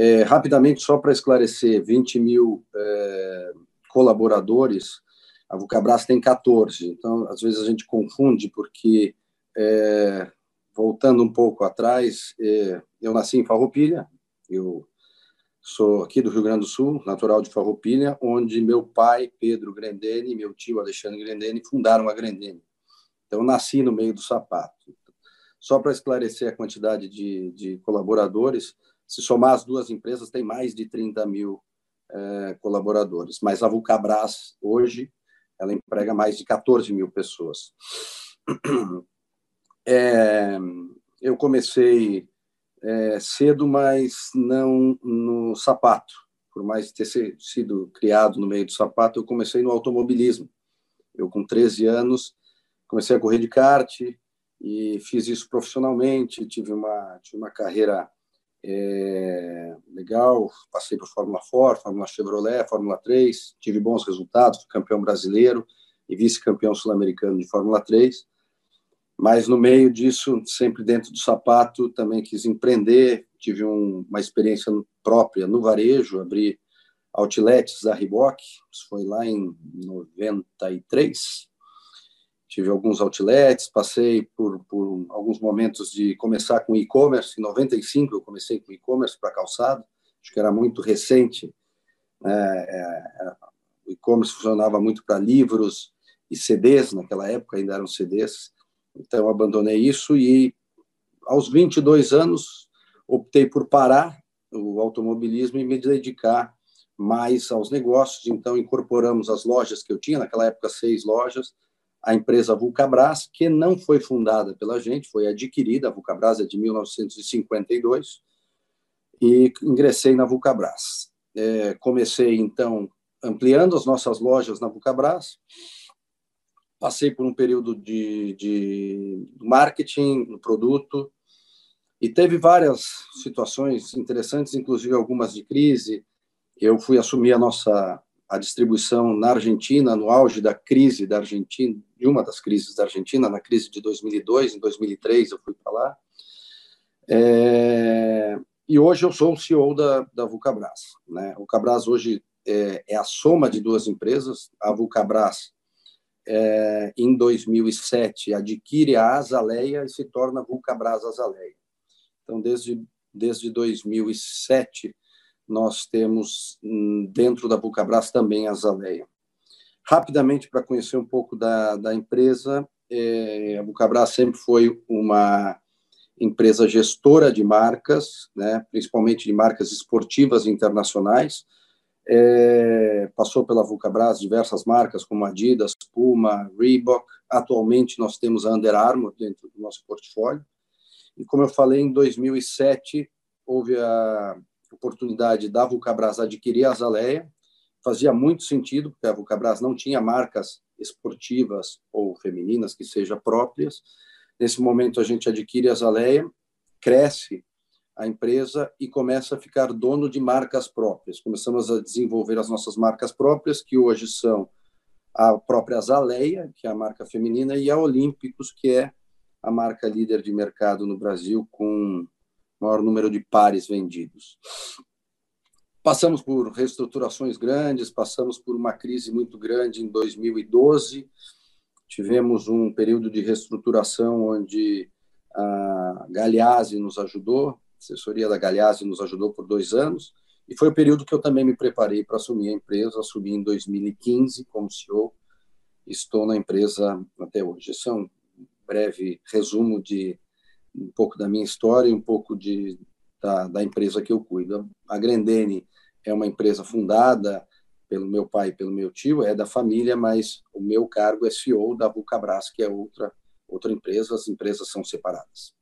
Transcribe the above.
É, rapidamente, só para esclarecer, 20 mil é, colaboradores, a Vulcabras tem 14. Então, às vezes a gente confunde, porque, é, voltando um pouco atrás, é, eu nasci em Farroupilha, eu sou aqui do Rio Grande do Sul, natural de Farroupilha, onde meu pai, Pedro Grendene, e meu tio, Alexandre Grendene, fundaram a Grendene. Então, eu nasci no meio do sapato. Só para esclarecer a quantidade de, de colaboradores, se somar as duas empresas, tem mais de 30 mil é, colaboradores. Mas a Vulcabras, hoje, ela emprega mais de 14 mil pessoas. É, eu comecei é, cedo, mas não no sapato. Por mais ter sido criado no meio do sapato, eu comecei no automobilismo. Eu, com 13 anos, comecei a correr de kart e fiz isso profissionalmente. Tive uma, tive uma carreira é, legal, passei por Fórmula Ford, Fórmula Chevrolet, Fórmula 3, tive bons resultados, fui campeão brasileiro e vice-campeão sul-americano de Fórmula 3. Mas no meio disso, sempre dentro do sapato, também quis empreender, tive um, uma experiência própria no varejo, abri outlets da Reebok, isso foi lá em 93, tive alguns outlets, passei por, por alguns momentos de começar com e-commerce. Em 95 eu comecei com e-commerce para calçado, acho que era muito recente. Né? É, é, o e-commerce funcionava muito para livros e CDs, naquela época ainda eram CDs. Então abandonei isso e aos 22 anos optei por parar o automobilismo e me dedicar mais aos negócios. Então incorporamos as lojas que eu tinha, naquela época seis lojas, a empresa Vulcabras, que não foi fundada pela gente, foi adquirida, a Vulcabras é de 1952, e ingressei na Vulcabras. É, comecei, então, ampliando as nossas lojas na Vulcabras, passei por um período de, de marketing no produto, e teve várias situações interessantes, inclusive algumas de crise. Eu fui assumir a nossa a distribuição na Argentina, no auge da crise da Argentina, de uma das crises da Argentina, na crise de 2002, em 2003 eu fui para lá. É, e hoje eu sou o CEO da, da Vulcabras. Né? A Vulcabras hoje é, é, a soma de duas empresas. A Vulcabras, é, em 2007, adquire a Azaleia e se torna Vulcabras Azaleia. Então, desde, desde 2007, nós temos hum, dentro da Vulcabras também a Zaleia. Rapidamente, para conhecer um pouco da, da empresa, é, a Vulcabras sempre foi uma empresa gestora de marcas, né, principalmente de marcas esportivas internacionais. É, passou pela Vulcabras diversas marcas como Adidas, Puma, Reebok. Atualmente nós temos a Under Armour dentro do nosso portfólio. E como eu falei, em 2007 houve a oportunidade da Vulcabras adquirir a Azaleia. Fazia muito sentido, porque a Vulcabras não tinha marcas esportivas ou femininas que sejam próprias. Nesse momento, a gente adquire a Azaleia, cresce a empresa e começa a ficar dono de marcas próprias. Começamos a desenvolver as nossas marcas próprias, que hoje são a própria Azaleia, que é a marca feminina, e a Olímpicos, que é a marca líder de mercado no Brasil, com maior número de pares vendidos. Passamos por reestruturações grandes, passamos por uma crise muito grande em 2012. Tivemos um período de reestruturação onde a Galeazzi nos ajudou, a assessoria da Galeazzi nos ajudou por dois anos, e foi o período que eu também me preparei para assumir a empresa. Assumi em 2015 como CEO, estou na empresa até hoje. Esse é um breve resumo de um pouco da minha história e um pouco de, da, da empresa que eu cuido. A Grendene é uma empresa fundada pelo meu pai e pelo meu tio, é da família, mas o meu cargo é CEO da Vulcabras, que é outra, outra empresa, as empresas são separadas.